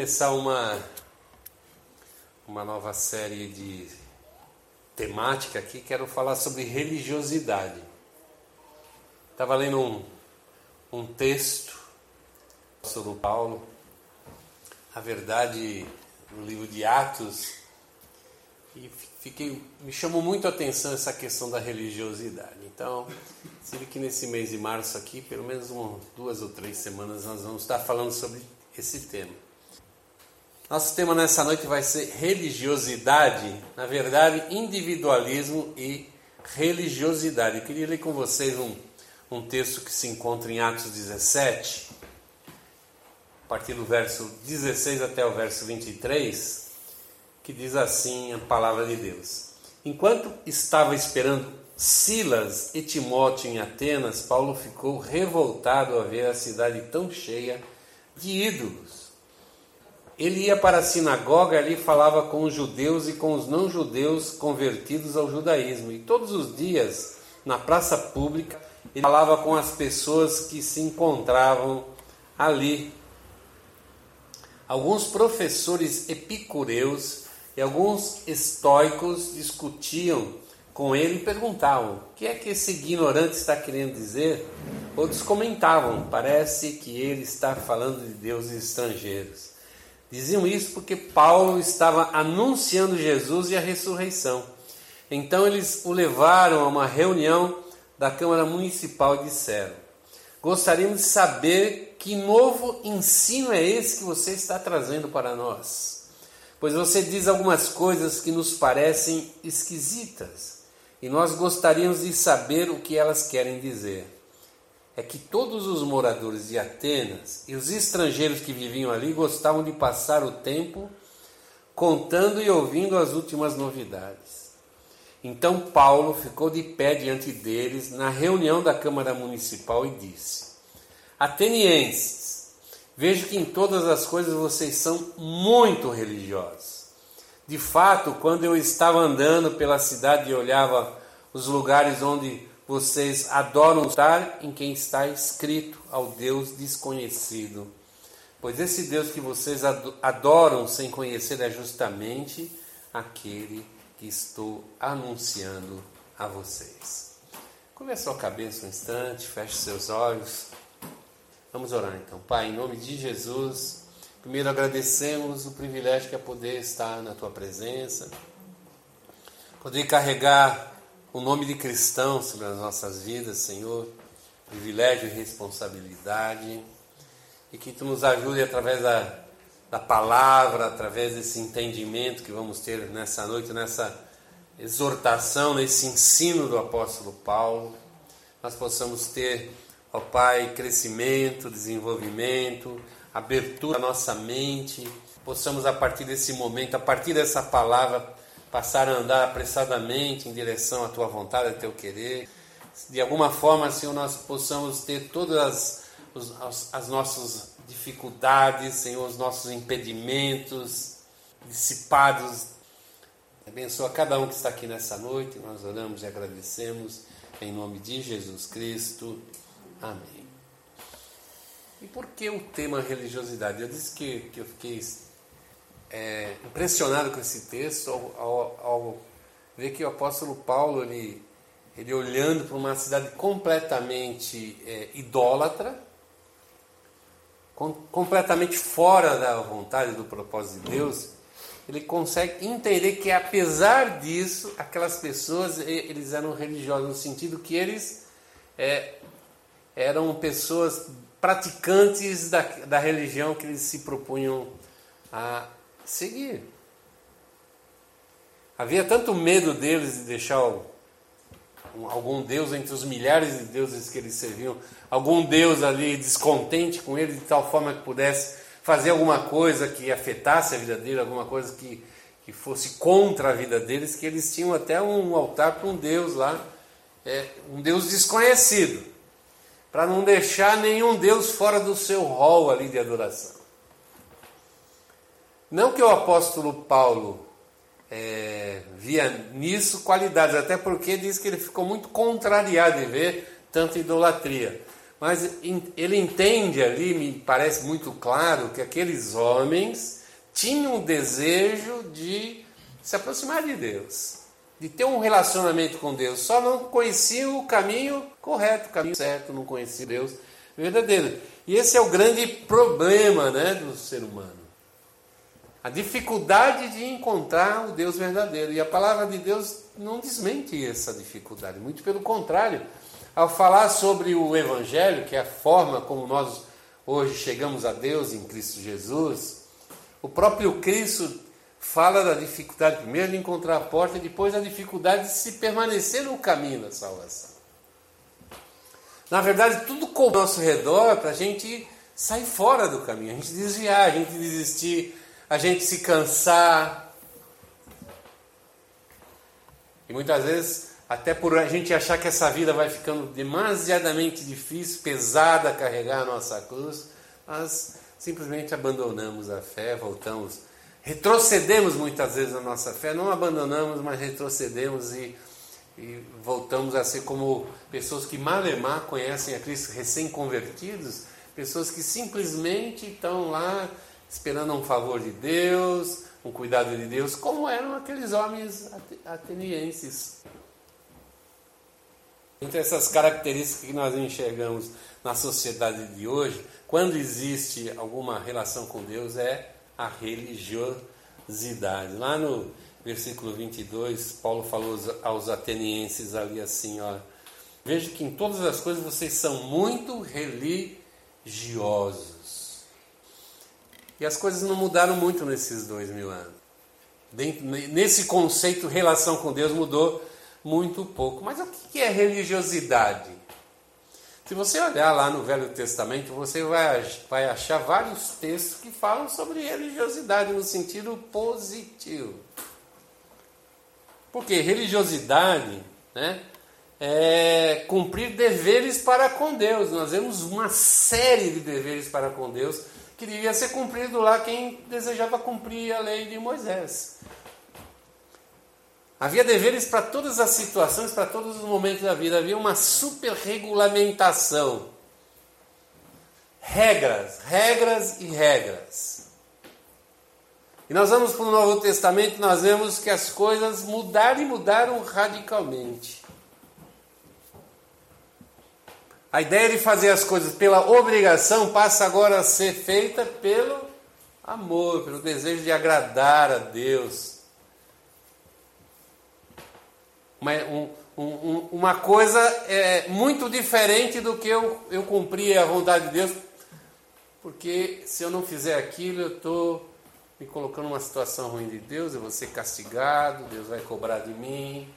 começar uma, uma nova série de temática aqui. Quero falar sobre religiosidade. Estava lendo um, um texto sobre Paulo, a verdade no livro de Atos, e fiquei, me chamou muito a atenção essa questão da religiosidade. Então, se que nesse mês de março aqui, pelo menos uma, duas ou três semanas, nós vamos estar falando sobre esse tema. Nosso tema nessa noite vai ser religiosidade, na verdade, individualismo e religiosidade. Eu queria ler com vocês um, um texto que se encontra em Atos 17, a partir do verso 16 até o verso 23, que diz assim a palavra de Deus. Enquanto estava esperando Silas e Timóteo em Atenas, Paulo ficou revoltado a ver a cidade tão cheia de ídolos. Ele ia para a sinagoga ali falava com os judeus e com os não-judeus convertidos ao judaísmo. E todos os dias, na praça pública, ele falava com as pessoas que se encontravam ali. Alguns professores epicureus e alguns estoicos discutiam com ele e perguntavam: o que é que esse ignorante está querendo dizer? Outros comentavam: parece que ele está falando de deuses estrangeiros. Diziam isso porque Paulo estava anunciando Jesus e a ressurreição. Então eles o levaram a uma reunião da Câmara Municipal e disseram: Gostaríamos de saber que novo ensino é esse que você está trazendo para nós. Pois você diz algumas coisas que nos parecem esquisitas e nós gostaríamos de saber o que elas querem dizer. É que todos os moradores de Atenas e os estrangeiros que viviam ali gostavam de passar o tempo contando e ouvindo as últimas novidades. Então Paulo ficou de pé diante deles na reunião da Câmara Municipal e disse: Atenienses, vejo que em todas as coisas vocês são muito religiosos. De fato, quando eu estava andando pela cidade e olhava os lugares onde vocês adoram estar, em quem está escrito ao Deus desconhecido. Pois esse Deus que vocês adoram sem conhecer é justamente aquele que estou anunciando a vocês. Curva sua cabeça um instante, feche seus olhos. Vamos orar então. Pai, em nome de Jesus. Primeiro agradecemos o privilégio que é poder estar na tua presença, poder carregar o nome de cristão sobre as nossas vidas, Senhor, privilégio e responsabilidade, e que tu nos ajude através da, da palavra, através desse entendimento que vamos ter nessa noite, nessa exortação, nesse ensino do apóstolo Paulo, nós possamos ter, ó Pai, crescimento, desenvolvimento, abertura da nossa mente, possamos a partir desse momento, a partir dessa palavra, passar a andar apressadamente em direção à tua vontade, ao teu querer. De alguma forma, Senhor, nós possamos ter todas as, as nossas dificuldades, Senhor, os nossos impedimentos dissipados. Abençoa cada um que está aqui nessa noite. Nós oramos e agradecemos em nome de Jesus Cristo. Amém. E por que o tema religiosidade? Eu disse que, que eu fiquei é, impressionado com esse texto ao, ao, ao, ver que o apóstolo Paulo, ele, ele olhando para uma cidade completamente é, idólatra, com, completamente fora da vontade do propósito de Deus, ele consegue entender que apesar disso, aquelas pessoas, eles eram religiosos no sentido que eles é, eram pessoas praticantes da, da religião que eles se propunham a seguir. Havia tanto medo deles de deixar algum deus entre os milhares de deuses que eles serviam, algum deus ali descontente com ele, de tal forma que pudesse fazer alguma coisa que afetasse a vida dele, alguma coisa que, que fosse contra a vida deles, que eles tinham até um altar para um deus lá, é, um deus desconhecido para não deixar nenhum Deus fora do seu rol ali de adoração. Não que o apóstolo Paulo é, via nisso qualidades, até porque diz que ele ficou muito contrariado em ver tanta idolatria. Mas ele entende ali, me parece muito claro, que aqueles homens tinham o desejo de se aproximar de Deus, de ter um relacionamento com Deus, só não conheciam o caminho correto, o caminho certo, não conheciam Deus verdadeiro. E esse é o grande problema né, do ser humano. A dificuldade de encontrar o Deus verdadeiro. E a palavra de Deus não desmente essa dificuldade, muito pelo contrário ao falar sobre o Evangelho, que é a forma como nós hoje chegamos a Deus em Cristo Jesus, o próprio Cristo fala da dificuldade, primeiro de encontrar a porta e depois da dificuldade de se permanecer no caminho da salvação. Na verdade, tudo com o nosso redor para a gente sair fora do caminho, a gente desviar, a gente desistir, a gente se cansar. E muitas vezes até por a gente achar que essa vida vai ficando demasiadamente difícil, pesada carregar a nossa cruz, nós simplesmente abandonamos a fé, voltamos, retrocedemos muitas vezes a nossa fé, não abandonamos, mas retrocedemos e, e voltamos a ser como pessoas que malemar conhecem a Cristo recém-convertidos, pessoas que simplesmente estão lá esperando um favor de Deus, um cuidado de Deus, como eram aqueles homens atenienses. Entre essas características que nós enxergamos na sociedade de hoje, quando existe alguma relação com Deus, é a religiosidade. Lá no versículo 22, Paulo falou aos atenienses ali assim: ó, veja que em todas as coisas vocês são muito religiosos. E as coisas não mudaram muito nesses dois mil anos. nesse conceito, relação com Deus mudou muito pouco. Mas o que é religiosidade? Se você olhar lá no Velho Testamento, você vai, vai achar vários textos que falam sobre religiosidade no sentido positivo. Porque religiosidade né, é cumprir deveres para com Deus. Nós vemos uma série de deveres para com Deus que devia ser cumprido lá quem desejava cumprir a lei de Moisés. Havia deveres para todas as situações, para todos os momentos da vida. Havia uma super regulamentação. Regras, regras e regras. E nós vamos para o Novo Testamento, nós vemos que as coisas mudaram e mudaram radicalmente. A ideia de fazer as coisas pela obrigação passa agora a ser feita pelo amor, pelo desejo de agradar a Deus uma, um, um, uma coisa é, muito diferente do que eu, eu cumprir a vontade de Deus, porque se eu não fizer aquilo, eu estou me colocando numa situação ruim de Deus, eu vou ser castigado, Deus vai cobrar de mim.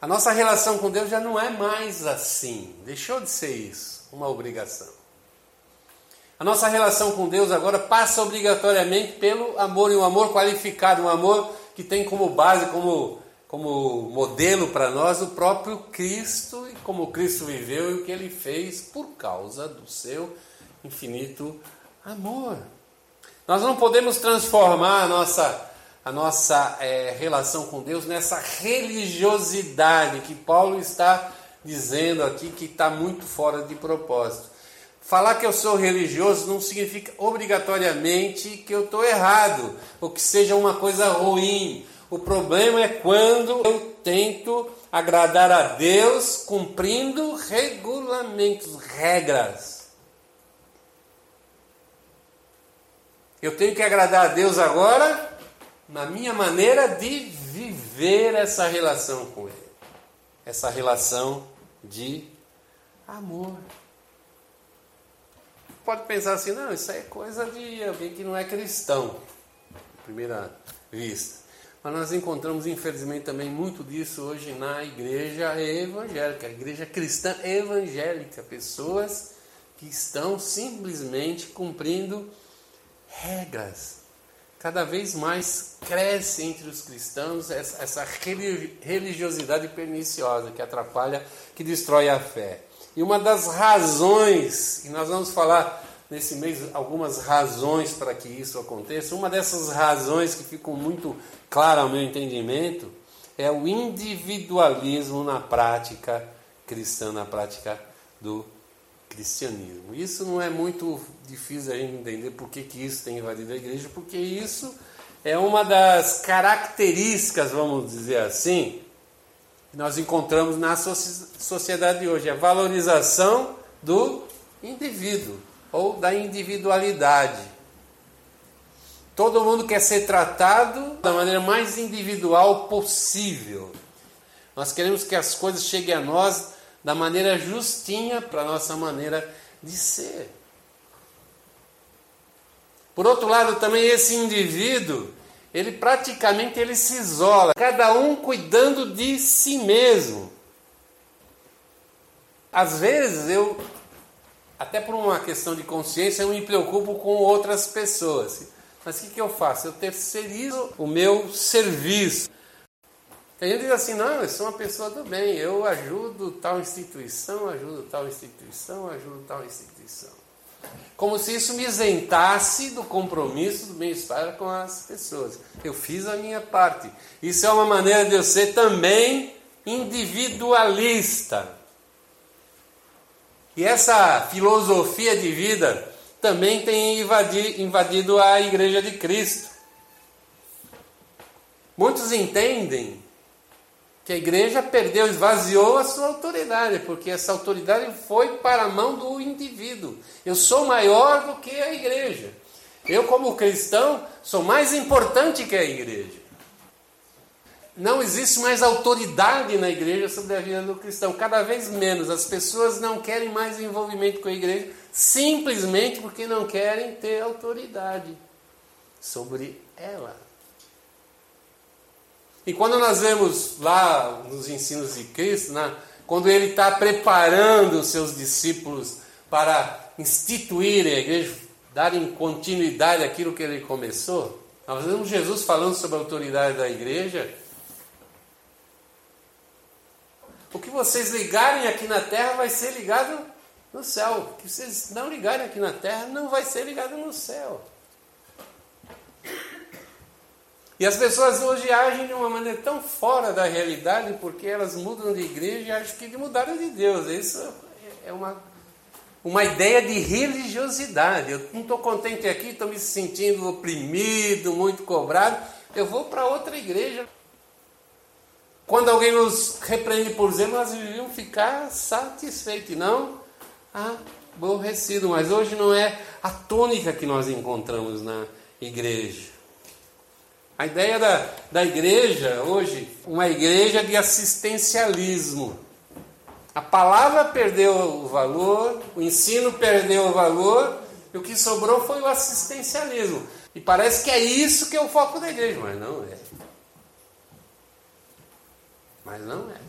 A nossa relação com Deus já não é mais assim, deixou de ser isso, uma obrigação. A nossa relação com Deus agora passa obrigatoriamente pelo amor, e um amor qualificado, um amor que tem como base, como como modelo para nós o próprio Cristo e como Cristo viveu e o que ele fez por causa do seu infinito amor. Nós não podemos transformar a nossa, a nossa é, relação com Deus nessa religiosidade que Paulo está dizendo aqui que está muito fora de propósito. Falar que eu sou religioso não significa obrigatoriamente que eu estou errado ou que seja uma coisa ruim o problema é quando eu tento agradar a Deus cumprindo regulamentos, regras. Eu tenho que agradar a Deus agora na minha maneira de viver essa relação com Ele. Essa relação de amor. Pode pensar assim, não, isso é coisa de alguém que não é cristão, primeira vista. Mas nós encontramos, infelizmente, também muito disso hoje na igreja evangélica, igreja cristã evangélica. Pessoas que estão simplesmente cumprindo regras. Cada vez mais cresce entre os cristãos essa, religiosidade perniciosa que atrapalha, que destrói a fé. E uma das razões, e nós vamos falar nesse mês algumas razões para que isso aconteça. Uma dessas razões que ficam muito claras ao meu entendimento é o individualismo na prática cristã, na prática do cristianismo. Isso não é muito difícil a gente entender por que, que isso tem invadido a igreja, porque isso é uma das características, vamos dizer assim, que nós encontramos na sociedade de hoje, a valorização do indivíduo ou da individualidade. Todo mundo quer ser tratado da maneira mais individual possível. Nós queremos que as coisas cheguem a nós da maneira justinha para a nossa maneira de ser. Por outro lado, também esse indivíduo, ele praticamente ele se isola, cada um cuidando de si mesmo. Às vezes eu, até por uma questão de consciência, eu me preocupo com outras pessoas. Mas o que, que eu faço? Eu terceirizo o meu serviço. Tem gente que diz assim, não, eu sou uma pessoa do bem, eu ajudo tal instituição, ajudo tal instituição, ajudo tal instituição. Como se isso me isentasse do compromisso do bem-estar com as pessoas. Eu fiz a minha parte. Isso é uma maneira de eu ser também individualista. E essa filosofia de vida também tem invadido a Igreja de Cristo. Muitos entendem que a igreja perdeu, esvaziou a sua autoridade, porque essa autoridade foi para a mão do indivíduo. Eu sou maior do que a igreja. Eu, como cristão, sou mais importante que a igreja. Não existe mais autoridade na igreja sobre a vida do cristão, cada vez menos. As pessoas não querem mais envolvimento com a igreja, simplesmente porque não querem ter autoridade sobre ela. E quando nós vemos lá nos ensinos de Cristo, né, quando ele está preparando os seus discípulos para instituírem a igreja, darem continuidade àquilo que ele começou, nós vemos Jesus falando sobre a autoridade da igreja. O que vocês ligarem aqui na terra vai ser ligado no céu. O que vocês não ligarem aqui na terra não vai ser ligado no céu. E as pessoas hoje agem de uma maneira tão fora da realidade porque elas mudam de igreja e acham que mudaram de Deus. Isso é uma, uma ideia de religiosidade. Eu não estou contente aqui, estou me sentindo oprimido, muito cobrado. Eu vou para outra igreja. Quando alguém nos repreende por zelo, nós devíamos ficar satisfeitos, não aborrecidos. Mas hoje não é a tônica que nós encontramos na igreja. A ideia da, da igreja hoje, uma igreja de assistencialismo. A palavra perdeu o valor, o ensino perdeu o valor, e o que sobrou foi o assistencialismo. E parece que é isso que é o foco da igreja, mas não é. Mas não é.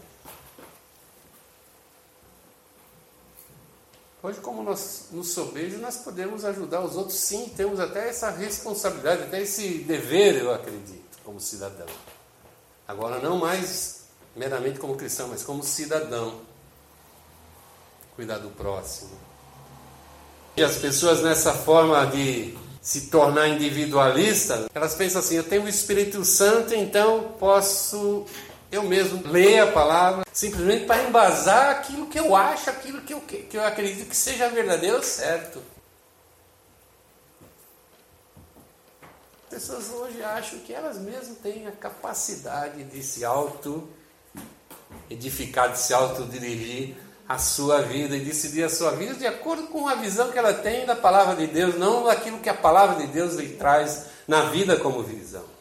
Hoje, como nós nos sobejos, nós podemos ajudar os outros, sim, temos até essa responsabilidade, até esse dever, eu acredito, como cidadão. Agora, não mais meramente como cristão, mas como cidadão. Cuidar do próximo. E as pessoas, nessa forma de se tornar individualista, elas pensam assim: eu tenho o Espírito Santo, então posso eu mesmo leio a palavra simplesmente para embasar aquilo que eu acho, aquilo que eu, que eu acredito que seja verdadeiro certo. As pessoas hoje acham que elas mesmas têm a capacidade de se auto-edificar, de se autodirigir a sua vida e decidir a sua vida de acordo com a visão que ela tem da palavra de Deus, não daquilo que a palavra de Deus lhe traz na vida como visão.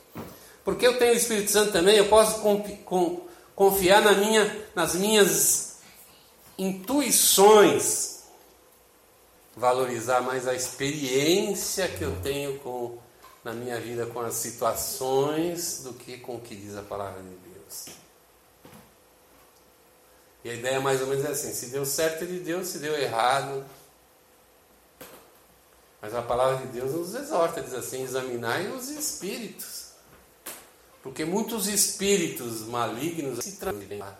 Porque eu tenho o Espírito Santo também, eu posso confiar na minha, nas minhas intuições, valorizar mais a experiência que eu tenho com, na minha vida com as situações do que com o que diz a palavra de Deus. E a ideia mais ou menos é assim: se deu certo de Deus, se deu errado. Mas a palavra de Deus nos exorta, diz assim: examinai os espíritos porque muitos espíritos malignos se transformam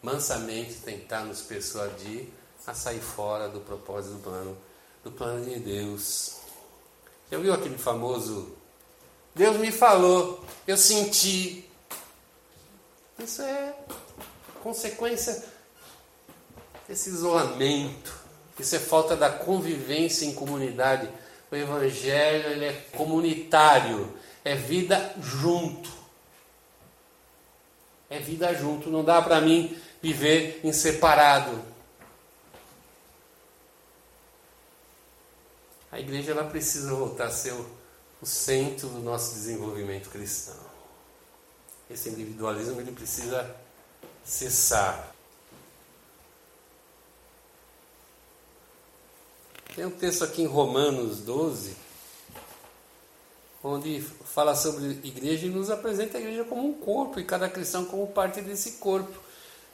mansamente tentar nos persuadir a sair fora do propósito do plano, do plano de Deus. Já viu aquele famoso Deus me falou, eu senti. Isso é consequência esse isolamento. Isso é falta da convivência em comunidade. O evangelho ele é comunitário, é vida junto. É vida junto, não dá para mim viver em separado. A igreja ela precisa voltar a ser o, o centro do nosso desenvolvimento cristão. Esse individualismo ele precisa cessar. Tem um texto aqui em Romanos 12, onde fala sobre igreja e nos apresenta a igreja como um corpo e cada cristão como parte desse corpo.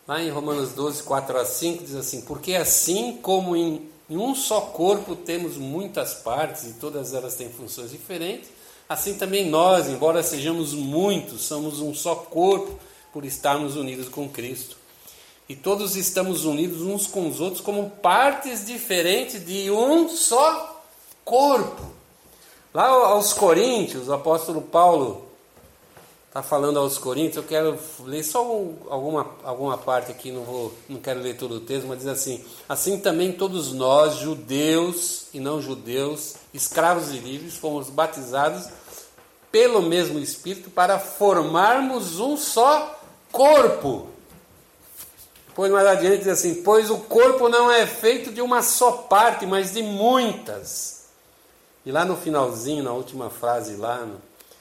Lá em Romanos 12, 4 a 5 diz assim: Porque assim como em, em um só corpo temos muitas partes e todas elas têm funções diferentes, assim também nós, embora sejamos muitos, somos um só corpo por estarmos unidos com Cristo. E todos estamos unidos uns com os outros como partes diferentes de um só corpo. Lá aos Coríntios, o apóstolo Paulo está falando aos Coríntios, eu quero ler só alguma, alguma parte aqui, não, vou, não quero ler todo o texto, mas diz assim: Assim também todos nós, judeus e não judeus, escravos e livres, fomos batizados pelo mesmo Espírito para formarmos um só corpo Pois mais adiante diz assim: Pois o corpo não é feito de uma só parte, mas de muitas. E lá no finalzinho, na última frase lá,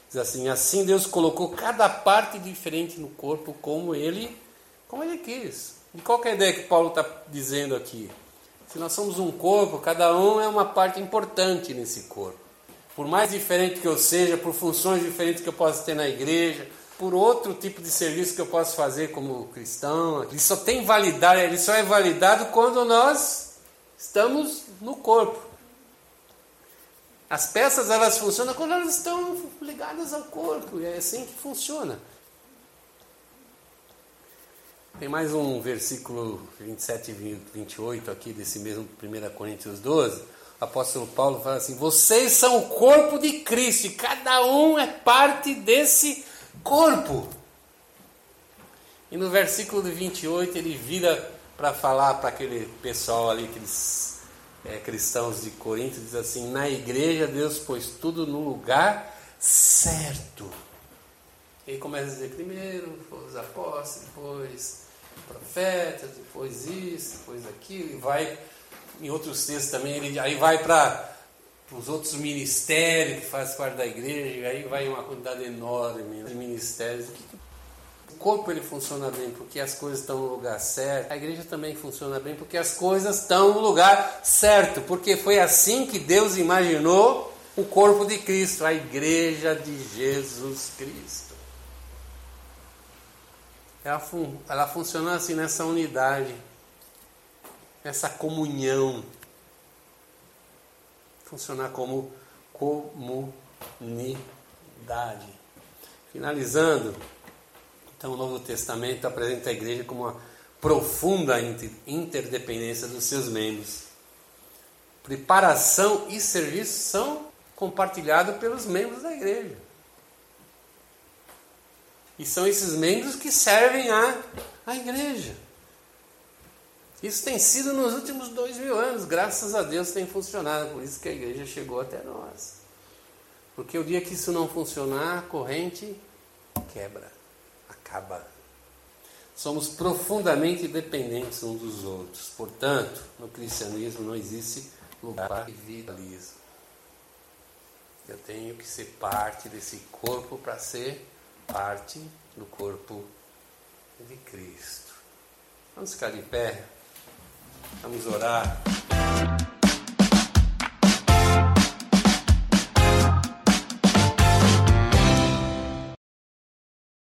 diz assim: Assim Deus colocou cada parte diferente no corpo como ele, como ele quis. E qual é a ideia que Paulo está dizendo aqui? Se nós somos um corpo, cada um é uma parte importante nesse corpo. Por mais diferente que eu seja, por funções diferentes que eu possa ter na igreja, por outro tipo de serviço que eu posso fazer como cristão. Ele só tem validade, ele só é validado quando nós estamos no corpo. As peças elas funcionam quando elas estão ligadas ao corpo, e é assim que funciona. Tem mais um versículo 27 e 28 aqui desse mesmo 1 Coríntios 12. O apóstolo Paulo fala assim: Vocês são o corpo de Cristo, e cada um é parte desse corpo. E no versículo 28 ele vira para falar para aquele pessoal ali, aqueles é, cristãos de Corinto, diz assim: Na igreja Deus pôs tudo no lugar certo. Ele começa a dizer primeiro os apóstolos, depois profetas, depois isso, depois aquilo, e vai em outros textos também, ele aí vai para os outros ministérios que fazem parte da igreja, e aí vai uma quantidade enorme de ministérios. O corpo ele funciona bem porque as coisas estão no lugar certo. A igreja também funciona bem porque as coisas estão no lugar certo. Porque foi assim que Deus imaginou o corpo de Cristo, a igreja de Jesus Cristo. Ela, fun ela funciona assim nessa unidade, nessa comunhão funcionar como comunidade. Finalizando, então o Novo Testamento apresenta a igreja como uma profunda interdependência dos seus membros. Preparação e serviço são compartilhados pelos membros da igreja. E são esses membros que servem a, a igreja. Isso tem sido nos últimos dois mil anos, graças a Deus tem funcionado, por isso que a igreja chegou até nós. Porque o dia que isso não funcionar, a corrente quebra, acaba. Somos profundamente dependentes uns dos outros. Portanto, no cristianismo não existe lugar para individualismo. Eu tenho que ser parte desse corpo para ser parte do corpo de Cristo. Vamos ficar de pé. Vamos orar.